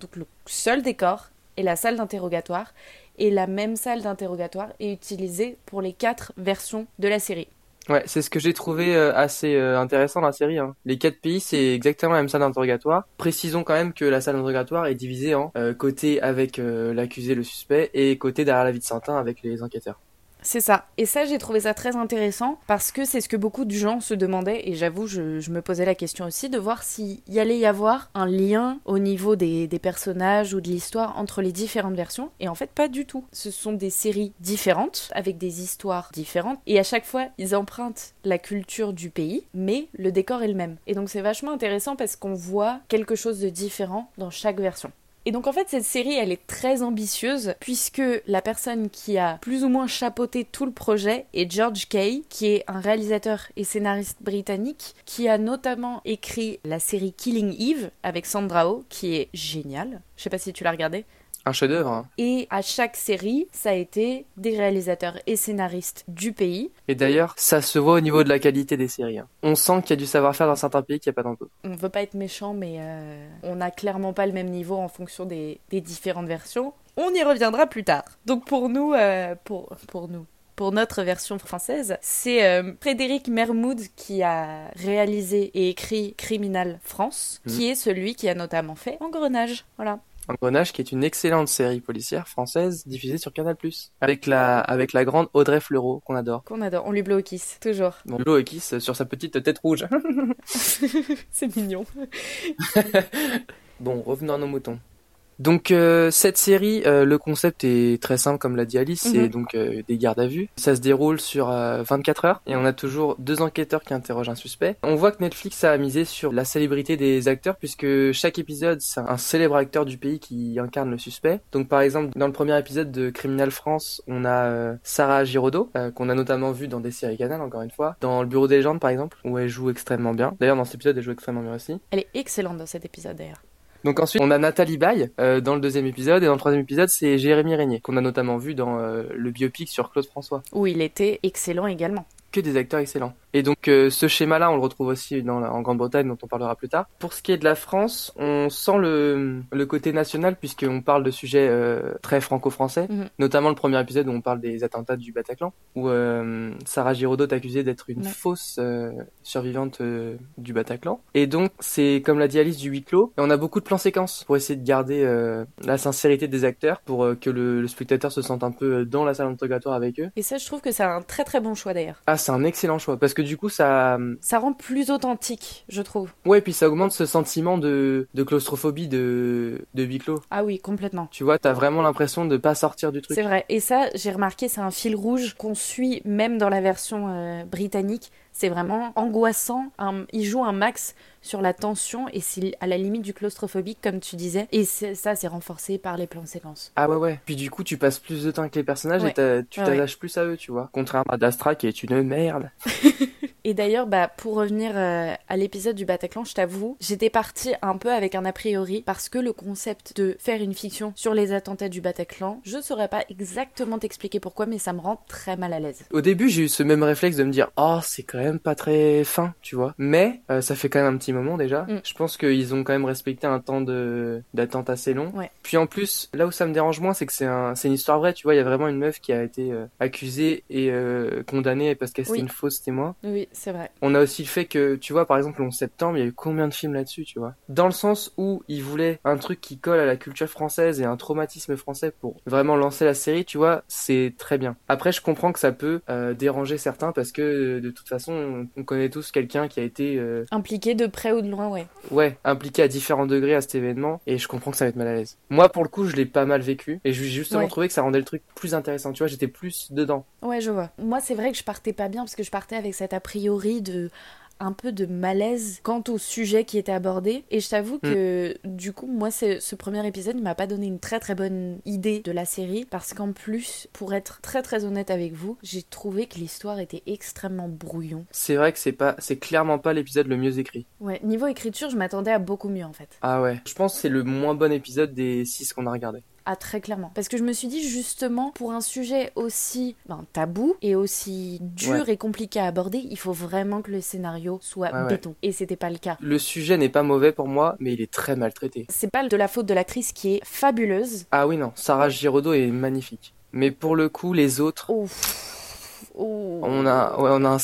Donc le seul décor est la salle d'interrogatoire. Et la même salle d'interrogatoire est utilisée pour les quatre versions de la série. Ouais, c'est ce que j'ai trouvé euh, assez euh, intéressant dans la série. Hein. Les quatre pays, c'est exactement la même salle d'interrogatoire. Précisons quand même que la salle d'interrogatoire est divisée en euh, côté avec l'accusé, le suspect, et côté derrière la vie de Saintin avec les enquêteurs. C'est ça. Et ça, j'ai trouvé ça très intéressant parce que c'est ce que beaucoup de gens se demandaient. Et j'avoue, je, je me posais la question aussi de voir s'il y allait y avoir un lien au niveau des, des personnages ou de l'histoire entre les différentes versions. Et en fait, pas du tout. Ce sont des séries différentes avec des histoires différentes. Et à chaque fois, ils empruntent la culture du pays, mais le décor est le même. Et donc, c'est vachement intéressant parce qu'on voit quelque chose de différent dans chaque version. Et donc en fait cette série elle est très ambitieuse puisque la personne qui a plus ou moins chapeauté tout le projet est George Kay qui est un réalisateur et scénariste britannique qui a notamment écrit la série Killing Eve avec Sandra Oh qui est géniale. Je sais pas si tu l'as regardé. Un chef-d'œuvre. Hein. Et à chaque série ça a été des réalisateurs et scénaristes du pays. Et d'ailleurs, ça se voit au niveau de la qualité des séries. hein. On sent qu'il y a du savoir-faire dans certains pays qu'il n'y a pas dans d'autres. On veut pas être méchant mais euh, on n'a clairement pas le même niveau en fonction des, des différentes versions. On y reviendra plus tard. Donc pour nous, euh, pour, pour nous, pour notre version française, c'est euh, Frédéric Mermoud qui a réalisé et écrit Criminal France, Mhm. qui est celui qui a notamment fait Engrenage. Voilà. Engrenage, qui est une excellente série policière française diffusée sur Canal+. Avec la, avec la grande Audrey Fleurot, qu'on adore. Qu'on adore. On lui blow kiss, toujours. Bon, Flo et Kiss sur sa petite tête rouge. [laughs] [laughs] c'est mignon. [laughs] Bon, revenons à nos moutons. Donc euh, cette série, euh, le concept est très simple comme l'a dit Alice, c'est Mhm. donc euh, des gardes à vue. Ça se déroule sur euh, 24 heures et on a toujours deux enquêteurs qui interrogent un suspect. On voit que Netflix a misé sur la célébrité des acteurs puisque chaque épisode c'est un célèbre acteur du pays qui incarne le suspect. Donc par exemple dans le premier épisode de Criminal France, on a euh, Sarah Giraudot euh, qu'on a notamment vu dans des séries Canal encore une fois, dans Le Bureau des légendes par exemple où elle joue extrêmement bien. D'ailleurs dans cet épisode elle joue extrêmement bien aussi. Elle est excellente dans cet épisode d'ailleurs. Donc ensuite, on a Nathalie Baye euh, dans le deuxième épisode, et dans le troisième épisode, c'est Jérémy Régnier, qu'on a notamment vu dans euh, le biopic sur Claude François. Où il était excellent également. Que des acteurs excellents. Et donc euh, ce schéma-là, on le retrouve aussi dans la- en Grande-Bretagne, dont on parlera plus tard. Pour ce qui est de la France, on sent le, le côté national, puisqu'on parle de sujets euh, très franco-français, Mhm. notamment le premier épisode où on parle des attentats du Bataclan, où euh, Sarah Giraudot est accusée d'être une Ouais. fausse survivante du Bataclan. Et donc, c'est, comme l'a dit Alice, du huis clos. Et on a beaucoup de plans séquences pour essayer de garder la sincérité des acteurs, pour que le, le spectateur se sente un peu dans la salle d'interrogatoire avec eux. Et ça, je trouve que c'est un très très bon choix d'ailleurs. Ah, c'est un excellent choix, parce que du coup, ça... Ça rend plus authentique, je trouve. Ouais, puis ça augmente ce sentiment de, de claustrophobie de, de huis clos. Ah oui, complètement. Tu vois, t'as vraiment l'impression de pas sortir du truc. C'est vrai. Et ça, j'ai remarqué, c'est un fil rouge qu'on suit même dans la version euh, britannique. C'est vraiment angoissant. Un- il joue un max sur la tension et c'est à la limite du claustrophobique, comme tu disais. Et ça, c'est renforcé par les plans séquences. Ah ouais, ouais. Puis du coup, tu passes plus de temps avec les personnages Ouais. et tu Ouais, t'attaches plus à eux, tu vois. Contrairement à Dastra qui est une merde. [laughs] Et d'ailleurs, bah, pour revenir euh, à l'épisode du Bataclan, je t'avoue, j'étais partie un peu avec un a priori parce que le concept de faire une fiction sur les attentats du Bataclan, je saurais pas exactement t'expliquer pourquoi, mais ça me rend très mal à l'aise. Au début, j'ai eu ce même réflexe de me dire, oh, c'est quand même pas très fin, tu vois. Mais euh, ça fait quand même un petit moment déjà. Mm. Je pense qu'ils ont quand même respecté un temps de d'attente assez long. Ouais. Puis en plus, là où ça me dérange moins, c'est que c'est un, c'est une histoire vraie, tu vois. Il y a vraiment une meuf qui a été euh, accusée et euh, condamnée parce qu'elle Oui. une fausse témoin. Oui, c'est vrai. On a aussi le fait que, tu vois, par exemple, le 11 septembre, il y a eu combien de films là-dessus, tu vois? Dans le sens où ils voulaient un truc qui colle à la culture française et un traumatisme français pour vraiment lancer la série, tu vois, c'est très bien. Après, je comprends que ça peut déranger certains parce que, de toute façon, on, on connaît tous quelqu'un qui a été, euh, Impliqué de près ou de loin, ouais. ouais, impliqué à différents degrés à cet événement et je comprends que ça va être mal à l'aise. Moi, pour le coup, je l'ai pas mal vécu et j'ai justement Ouais. trouvé que ça rendait le truc plus intéressant, tu vois, j'étais plus dedans. Ouais, je vois. Moi, c'est vrai que je partais pas bien parce que je partais avec cet a priori de un peu de malaise quant au sujet qui était abordé et je t'avoue que du coup moi ce premier épisode il m'a pas donné une très très bonne idée de la série parce qu'en plus pour être très très honnête avec vous j'ai trouvé que l'histoire était extrêmement brouillon C'est vrai que c'est pas, c'est clairement pas l'épisode le mieux écrit. ouais niveau écriture je m'attendais à beaucoup mieux en fait Ah ouais. Je pense que c'est le moins bon épisode des six qu'on a regardé. Ah très clairement. Parce que je me suis dit justement pour un sujet aussi ben, tabou et aussi dur et compliqué à aborder, il faut vraiment que le scénario soit Ouais, ouais. béton. Et c'était pas le cas. Le sujet n'est pas mauvais pour moi, mais il est très maltraité. C'est pas de la faute de l'actrice qui est fabuleuse. Ah oui, non, Sarah Giraudot est magnifique. Mais pour le coup, les autres, Oh. Oh. on a, ouais, on a un...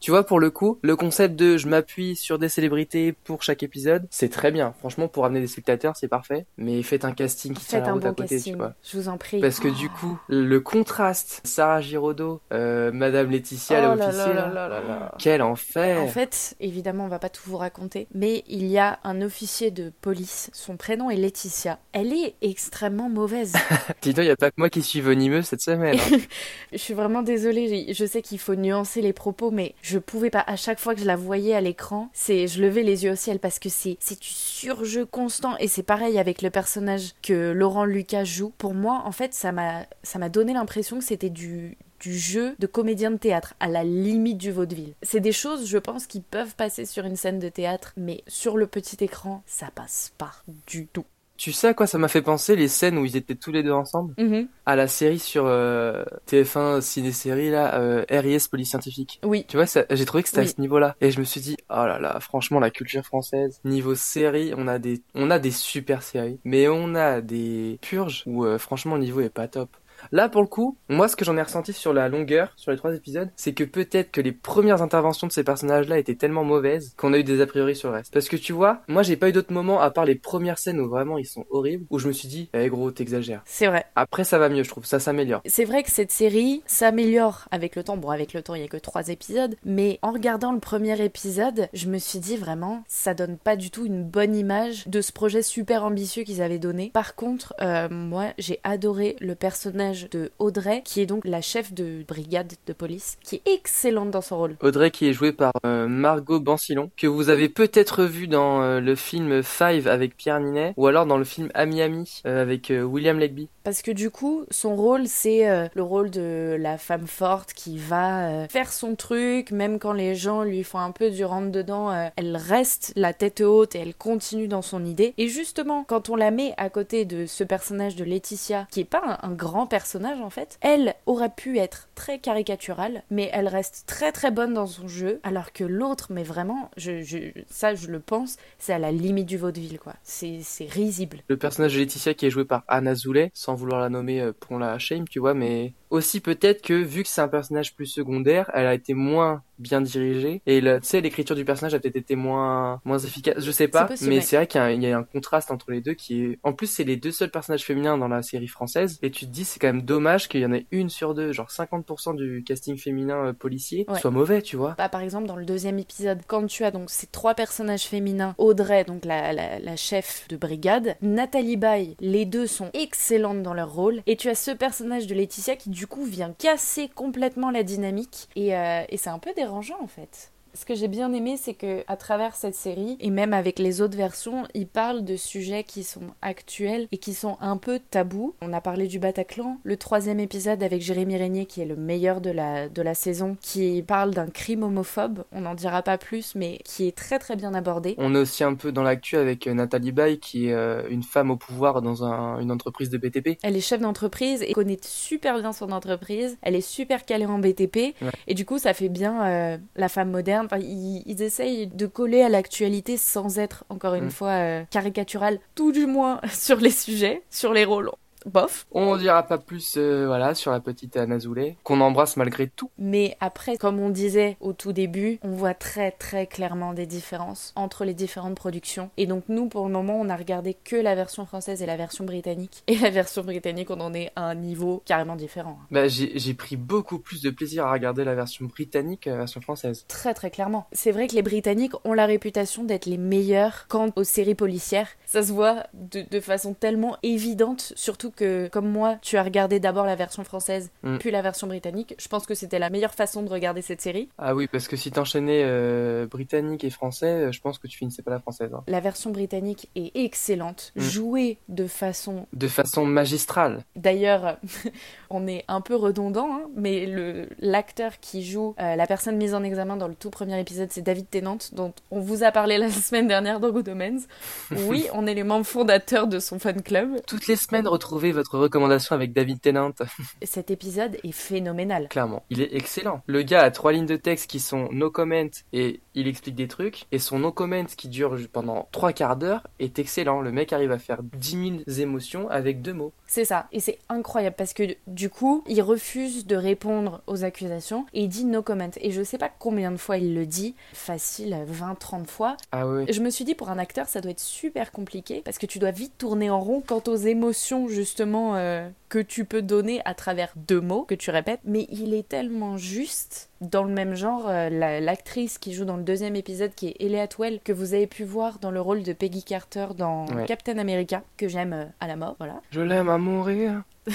Tu vois, pour le coup, le concept de je m'appuie sur des célébrités pour chaque épisode, c'est très bien. Franchement, pour amener des spectateurs, c'est parfait. Mais faites un casting qui tient la un route à bon côté, casting, tu vois. je vous en prie. Parce que du coup, le contraste, Sarah Giraudot, euh, Madame Laetitia, Oh la là officier, là là, là là là. quel enfer En fait, évidemment, on va pas tout vous raconter, mais il y a un officier de police, son prénom est Laetitia. Elle est extrêmement mauvaise. [laughs] Dis-donc, y a pas que moi qui suis venimeux cette semaine. hein. [laughs] Je suis vraiment désolée, je je sais qu'il faut nuancer les propos, mais je pouvais pas, à chaque fois que je la voyais à l'écran, c'est, je levais les yeux au ciel parce que c'est, du surjeu constant et c'est pareil avec le personnage que Laurent Lucas joue. Pour moi, en fait, ça m'a, ça m'a donné l'impression que c'était du, du jeu de comédien de théâtre, à la limite du vaudeville. C'est des choses, je pense, qui peuvent passer sur une scène de théâtre, mais sur le petit écran, ça passe pas du tout. Tu sais à quoi ça m'a fait penser les scènes où ils étaient tous les deux ensemble à la série sur euh, TF1 ciné-série là, euh, RIS Police Scientifique. Oui. Tu vois, j'ai trouvé que c'était Oui. à ce niveau-là, et je me suis dit, oh là là, franchement, la culture française, niveau série, on a des, on a des super séries, mais on a des purges où euh, franchement le niveau est pas top. Là, pour le coup, moi, ce que j'en ai ressenti sur la longueur, sur les trois épisodes, c'est que peut-être que les premières interventions de ces personnages-là étaient tellement mauvaises qu'on a eu des a priori sur le reste. Parce que tu vois, moi, j'ai pas eu d'autres moments, à part les premières scènes où vraiment ils sont horribles, où je me suis dit, eh gros, t'exagères. C'est vrai. Après, ça va mieux, je trouve, ça s'améliore. C'est vrai que cette série s'améliore avec le temps. Bon, avec le temps, il y a que trois épisodes, mais en regardant le premier épisode, je me suis dit vraiment, ça donne pas du tout une bonne image de ce projet super ambitieux qu'ils avaient donné. Par contre, euh, moi, j'ai adoré le personnage de Audrey, qui est donc la chef de brigade de police, qui est excellente dans son rôle. Audrey qui est jouée par euh, Margot Bancilon, que vous avez peut-être vu dans euh, le film Five avec Pierre Ninet, ou alors dans le film Ami Ami euh, avec William Legby. Parce que du coup, son rôle, c'est euh, le rôle de la femme forte qui va euh, faire son truc, même quand les gens lui font un peu du rentre-dedans, euh, elle reste la tête haute et elle continue dans son idée. Et justement, quand on la met à côté de ce personnage de Laetitia, qui est pas un, grand personnage en fait, elle aurait pu être très caricaturale, mais elle reste très très bonne dans son jeu, alors que l'autre, mais vraiment, ça je le pense, c'est à la limite du vaudeville quoi. C'est risible. Le personnage de Laetitia qui est joué par Anna Zoulet, vouloir la nommer euh, pour la shame, tu vois, mais aussi peut-être que vu que c'est un personnage plus secondaire, elle a été moins bien dirigée. Et tu sais l'écriture du personnage a peut-être été moins moins efficace, je sais pas, mais c'est vrai qu'il y, a un- il y a un contraste entre les deux qui est en plus c'est les deux seuls personnages féminins dans la série française. Et tu te dis c'est quand même dommage qu'il y en ait une sur deux, genre 50% du casting féminin euh, policier Ouais. soit mauvais, tu vois. Bah, par exemple, dans le deuxième épisode, quand tu as donc ces trois personnages féminins, Audrey, donc la, la, la chef de brigade, Nathalie Baye, les deux sont excellentes dans leur rôle, et tu as ce personnage de Laetitia qui du coup vient casser complètement la dynamique, et, euh, et c'est un peu dérangeant en fait. Ce que j'ai bien aimé, c'est que à travers cette série et même avec les autres versions, ils parlent de sujets qui sont actuels et qui sont un peu tabous. On a parlé du Bataclan, le troisième épisode avec Jérémy Régnier qui est le meilleur de la de la saison, qui parle d'un crime homophobe. On n'en dira pas plus, mais qui est très très bien abordé. On est aussi un peu dans l'actu avec euh, Nathalie Baye qui est euh, une femme au pouvoir dans un- une entreprise de BTP. Elle est chef d'entreprise et connaît super bien son entreprise. Elle est super calée en BTP. Ouais. Et du coup, ça fait bien euh, la femme moderne. Enfin, ils, ils essayent de coller à l'actualité sans être, encore une Mm. fois, euh, caricatural, tout du moins [laughs] sur les sujets, sur les rôles. Bof. On dira pas plus euh, voilà sur la petite Anna Zoulet qu'on embrasse malgré tout. Mais après, comme on disait au tout début, on voit très très clairement des différences entre les différentes productions. Et donc nous, pour le moment, on a regardé que la version française et la version britannique. Et la version britannique, on en est à un niveau carrément différent. Bah, j'ai j'ai pris beaucoup plus de plaisir à regarder la version britannique que la version française. Très très clairement. C'est vrai que les Britanniques ont la réputation d'être les meilleurs quant aux séries policières. Ça se voit de, de façon tellement évidente, surtout que comme moi, tu as regardé d'abord la version française, Mm. puis la version britannique. Je pense que c'était la meilleure façon de regarder cette série. Ah oui, parce que si t'enchaînais euh, britannique et français, euh, je pense que tu finissais pas la française. hein. La version britannique est excellente, Mm. jouée de façon De façon magistrale. D'ailleurs, [laughs] on est un peu redondant, hein, mais le l'acteur qui joue euh, la personne mise en examen dans le tout premier épisode, c'est David Tennant, dont on vous a parlé [laughs] la semaine dernière dans Good Omens. [laughs] Oui, on est les membres fondateurs de son fan club. Toutes les semaines, votre recommandation avec David Tennant. [laughs] Cet épisode est phénoménal. Clairement, il est excellent. Le gars a trois lignes de texte qui sont no comment et il explique des trucs. Et son no comment qui dure pendant trois quarts d'heure est excellent. Le mec arrive à faire 10 000 émotions avec deux mots. C'est ça, et c'est incroyable parce que du coup, il refuse de répondre aux accusations et il dit no comment. Et je sais pas combien de fois il le dit, facile 20-30 fois. Ah oui. Je me suis dit, pour un acteur, ça doit être super compliqué parce que tu dois vite tourner en rond quant aux émotions, justement, euh, que tu peux donner à travers deux mots que tu répètes. Mais il est tellement juste. Dans le même genre, euh, la- l'actrice qui joue dans le deuxième épisode, qui est Ellie Atwell, que vous avez pu voir dans le rôle de Peggy Carter dans Ouais. Captain America, que j'aime euh, à la mort, voilà. Je l'aime à mourir. [laughs]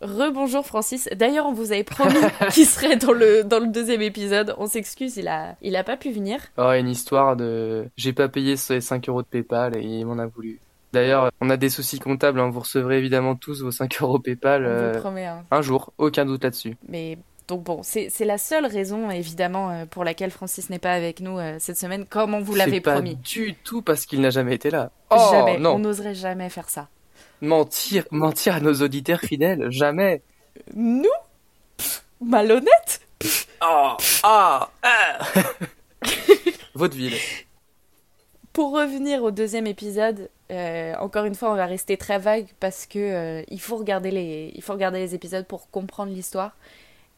Rebonjour Francis. D'ailleurs, on vous avait promis [laughs] qu'il serait dans le, dans le deuxième épisode. On s'excuse, il a, il a pas pu venir. Oh, une histoire de. J'ai pas payé ces 5 euros de PayPal et il m'en a voulu. D'ailleurs, on a des soucis comptables, hein. vous recevrez évidemment tous vos 5 euros PayPal euh, vous promet. hein. un jour, aucun doute là-dessus. Mais donc bon, c'est la seule raison évidemment euh, pour laquelle Francis n'est pas avec nous euh, cette semaine, comme on vous l'avait C'est pas promis. du tout parce qu'il n'a jamais été là. Oh jamais, on n'oserait jamais faire ça. mentir, mentir à nos auditeurs fidèles, jamais. Nous? Pff, Malhonnête? Oh, ah, ah. [laughs] Vaudeville. Pour revenir au deuxième épisode, euh, encore une fois, on va rester très vague parce que euh, il faut regarder les, il faut regarder les épisodes pour comprendre l'histoire.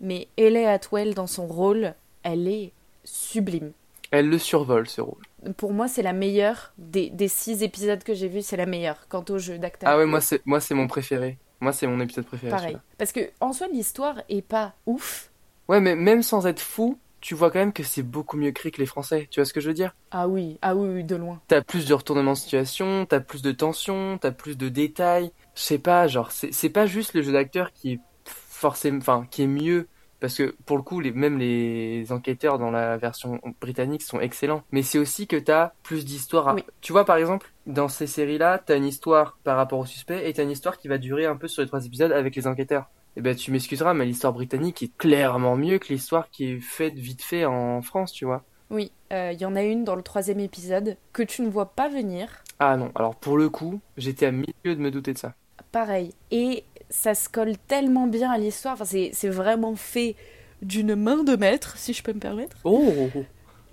Mais Ellie Atwell dans son rôle, elle est sublime. Elle le survole ce rôle. Pour moi, c'est la meilleure des, des six épisodes que j'ai vus, c'est la meilleure quant au jeu d'acteur. Ah ouais, moi c'est moi c'est mon préféré. Moi c'est mon épisode préféré. Pareil. Parce que en soi, l'histoire est pas ouf. Ouais, mais même sans être fou, tu vois quand même que c'est beaucoup mieux écrit que les Français. Tu vois ce que je veux dire? Ah oui, ah oui, oui, de loin. T'as plus de retournements de situation, t'as plus de tension, t'as plus de détails. Je sais pas, genre c'est pas juste le jeu d'acteur qui est forcément, enfin qui est mieux Parce que pour le coup, les, même les enquêteurs dans la version britannique sont excellents. Mais c'est aussi que t'as plus d'histoires. à- Oui. Tu vois, par exemple, dans ces séries-là, t'as une histoire par rapport au suspect et t'as une histoire qui va durer un peu sur les trois épisodes avec les enquêteurs. Et ben, tu m'excuseras, mais l'histoire britannique est clairement mieux que l'histoire qui est faite vite fait en France, tu vois. Oui, euh, il y en a une dans le troisième épisode que tu ne vois pas venir. Ah non, alors pour le coup, j'étais à milieu de me douter de ça. Pareil. Et ça se colle tellement bien à l'histoire. Enfin, c'est c'est vraiment fait d'une main de maître, si je peux me permettre. Oh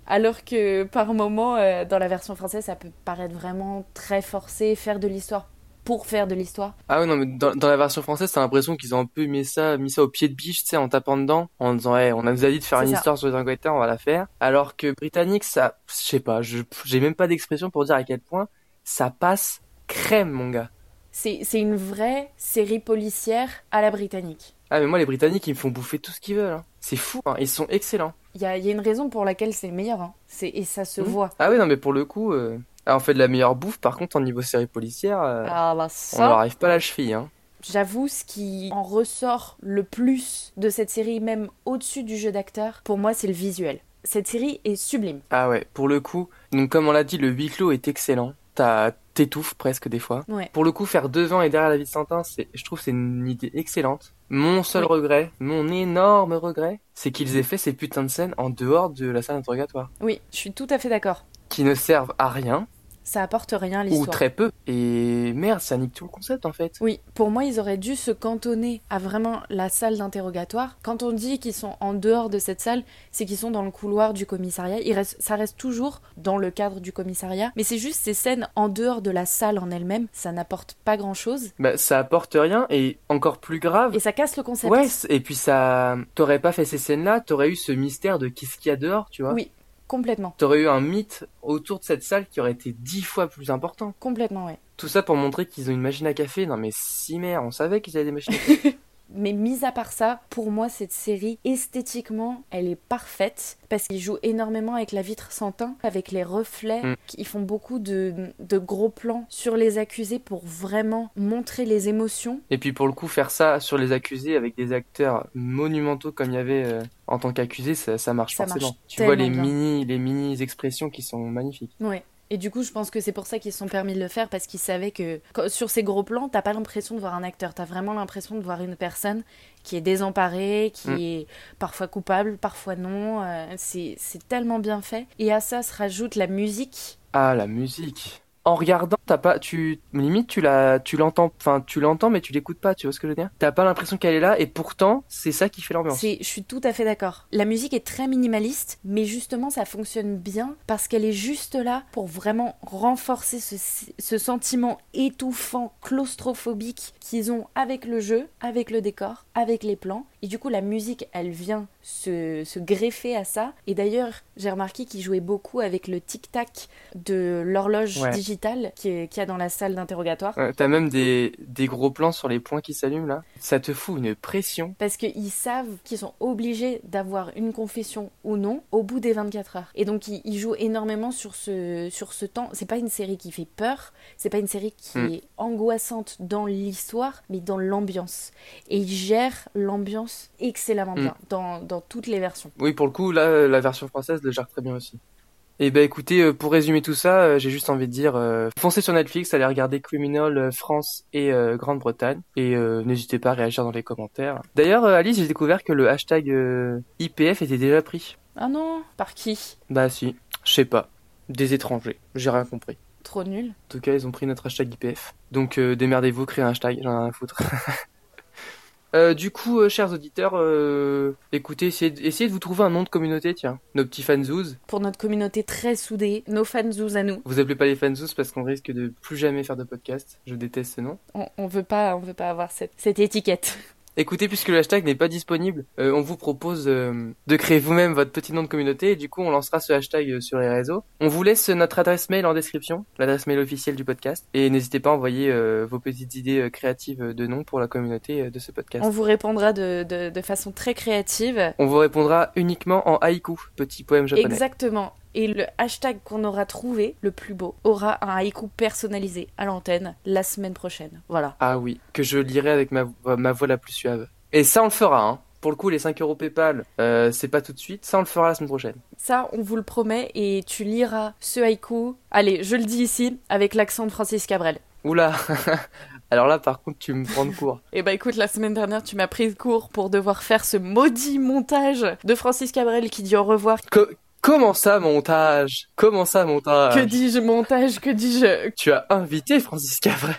Alors que par moment, euh, dans la version française, ça peut paraître vraiment très forcé, faire de l'histoire pour faire de l'histoire. Ah ouais, non, mais dans, dans la version française, t'as l'impression qu'ils ont un peu mis ça, mis ça au pied de biche, tu sais, en tapant dedans, en disant, ouais, on nous a dit de faire une ça. histoire sur les enquêteurs, on va la faire. Alors que britannique, ça, je sais pas, j'ai même pas d'expression pour dire à quel point ça passe crème, mon gars. C'est c'est une vraie série policière à la britannique. Ah, mais moi, les britanniques, ils me font bouffer tout ce qu'ils veulent, hein. C'est fou, hein. Ils sont excellents. Il y y a une raison pour laquelle c'est le meilleur. Hein. C'est- Et ça se Mhm. voit. Ah oui, non, mais pour le coup, euh, ah, on fait de la meilleure bouffe, par contre, en niveau série policière, euh, Ah bah on ça, leur arrive pas à la cheville, hein. J'avoue, ce qui en ressort le plus de cette série, même au-dessus du jeu d'acteur, pour moi, c'est le visuel. Cette série est sublime. Ah ouais, pour le coup, donc comme on l'a dit, le huis clos est excellent. T'as- T'étouffes presque des fois. Ouais. Pour le coup, faire deux ans et derrière la vie de c'est, je trouve, que c'est une idée excellente. Mon seul Oui. regret, mon énorme regret, c'est qu'ils aient fait ces putains de scènes en dehors de la salle d'interrogatoire, Oui, je suis tout à fait d'accord. qui ne servent à rien Ça apporte rien à ou l'histoire. très peu. Et merde, ça nique tout le concept en fait. Oui, pour moi, ils auraient dû se cantonner à vraiment la salle d'interrogatoire. Quand on dit qu'ils sont en dehors de cette salle, c'est qu'ils sont dans le couloir du commissariat. Ils restent- ça reste toujours dans le cadre du commissariat, mais c'est juste ces scènes en dehors de la salle en elle-même, ça n'apporte pas grand-chose Bah, ça apporte rien et encore plus grave. et ça casse le concept. Ouais, et puis ça, t'aurais pas fait ces scènes-là, t'aurais eu ce mystère de qu'est-ce qu'il y a dehors, tu vois. Oui, complètement, T'aurais eu un mythe autour de cette salle qui aurait été dix fois plus important. complètement, ouais. Tout ça pour montrer qu'ils ont une machine à café. Non mais si merde, on savait qu'ils avaient des machines à café. [laughs] Mais mis à part ça, pour moi, cette série, esthétiquement, elle est parfaite parce qu'ils jouent énormément avec la vitre sans teint, avec les reflets. Mm. Ils font beaucoup de, de gros plans sur les accusés pour vraiment montrer les émotions. Et puis pour le coup, faire ça sur les accusés avec des acteurs monumentaux comme il y avait euh, en tant qu'accusés, ça, ça marche Ça forcément. marche tu vois les bien. mini, les mini expressions qui sont magnifiques. Ouais. Et du coup, je pense que c'est pour ça qu'ils se sont permis de le faire parce qu'ils savaient que sur ces gros plans, t'as pas l'impression de voir un acteur, t'as vraiment l'impression de voir une personne qui est désemparée, qui Mm. est parfois coupable, parfois non. euh, c'est tellement bien fait. Et à ça se rajoute la musique. Ah la musique. En regardant, t'as pas, tu limite tu la, tu l'entends, enfin tu l'entends mais tu l'écoutes pas. Tu vois ce que je veux dire? T'as pas l'impression qu'elle est là et pourtant c'est ça qui fait l'ambiance. Je suis tout à fait d'accord. La musique est très minimaliste, mais justement ça fonctionne bien parce qu'elle est juste là pour vraiment renforcer ce, ce sentiment étouffant, claustrophobique qu'ils ont avec le jeu, avec le décor, avec les plans. Et du coup la musique, elle vient se, se greffer à ça. Et d'ailleurs, j'ai remarqué qu'ils jouaient beaucoup avec le tic-tac de l'horloge Ouais. digitale qu'il y a dans la salle d'interrogatoire. Ouais, T'as même des, des gros plans sur les points qui s'allument là. Ça te fout une pression. Parce qu'ils savent qu'ils sont obligés d'avoir une confession ou non au bout des 24 heures. Et donc ils, ils jouent énormément sur ce, sur ce temps. C'est pas une série qui fait peur, c'est pas une série qui Mm. est angoissante dans l'histoire, mais dans l'ambiance. Et ils gèrent l'ambiance excellemment Mm. bien dans, dans toutes les versions. Oui, pour le coup, là, la version française le gère très bien aussi. Et bah écoutez, euh, pour résumer tout ça, euh, j'ai juste envie de dire, euh, foncez sur Netflix, allez regarder Criminal euh, France et euh, Grande-Bretagne, et euh, n'hésitez pas à réagir dans les commentaires. D'ailleurs, euh, Alice, j'ai découvert que le hashtag euh, IPF était déjà pris. Ah non, par qui? Bah si, je sais pas, des étrangers, j'ai rien compris. Trop nul. En tout cas, ils ont pris notre hashtag IPF. Donc euh, démerdez-vous, créez un hashtag, j'en ai rien à foutre. [laughs] Euh, du coup, euh, chers auditeurs, euh, écoutez, essayez de, essayez de vous trouver un nom de communauté, tiens. Nos petits fanzouz. Pour notre communauté très soudée, nos fans à nous. Vous appelez pas les fanzouz parce qu'on risque de plus jamais faire de podcast. Je déteste ce nom. On, on veut pas, on veut pas avoir cette, cette étiquette. [laughs] Écoutez, puisque le hashtag n'est pas disponible, euh, on vous propose euh, de créer vous-même votre petit nom de communauté et du coup on lancera ce hashtag euh, sur les réseaux. On vous laisse notre adresse mail en description, l'adresse mail officielle du podcast, et n'hésitez pas à envoyer euh, vos petites idées créatives de noms pour la communauté de ce podcast. On vous répondra de, de, de façon très créative. On vous répondra uniquement en haïku, petit poème japonais. Exactement. Et le hashtag qu'on aura trouvé, le plus beau, aura un haïku personnalisé à l'antenne la semaine prochaine. Voilà. Ah oui, que je lirai avec ma, voix- ma voix la plus suave. Et ça on le fera, hein. pour le coup, les 5 euros PayPal, euh, c'est pas tout de suite. Ça, on le fera la semaine prochaine. Ça, on vous le promet et tu liras ce haïku. Allez, je le dis ici avec l'accent de Francis Cabrel. Oula [laughs] Alors là, par contre, tu me prends de court. Eh bah écoute, la semaine dernière, tu m'as pris de court pour devoir faire ce maudit montage de Francis Cabrel qui dit au revoir. Comment ça, montage? Comment ça, montage? Que dis-je montage? Que dis-je? Tu as invité Francis Cabrel.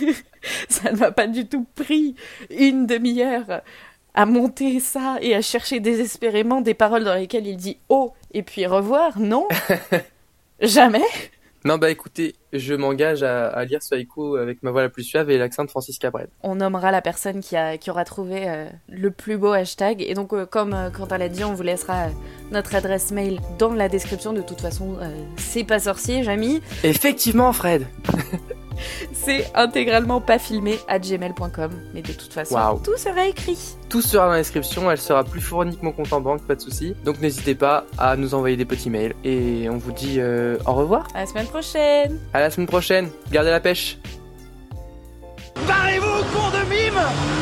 [laughs] Ça ne m'a pas du tout pris une demi-heure à monter ça et à chercher désespérément des paroles dans lesquelles il dit oh et puis revoir. Non? [laughs] Jamais? Non, bah écoutez, je m'engage à, à lire ce haïku avec ma voix la plus suave et l'accent de Francis Cabrel. on nommera la personne qui, a, qui aura trouvé euh, le plus beau hashtag. Et donc, euh, comme euh, Quentin l'a dit, on vous laissera euh, notre adresse mail dans la description. De toute façon, euh, c'est pas sorcier, Jamy. Effectivement, Fred [laughs] C'est intégralement pas filmé à gmail.com. Mais de toute façon, tout sera écrit. Tout sera dans la description, elle sera plus fournie que mon compte en banque, pas de souci. Donc n'hésitez pas à nous envoyer des petits mails. Et on vous dit euh, au revoir. À la semaine prochaine À la semaine prochaine. Gardez la pêche. Barrez-vous, con de mime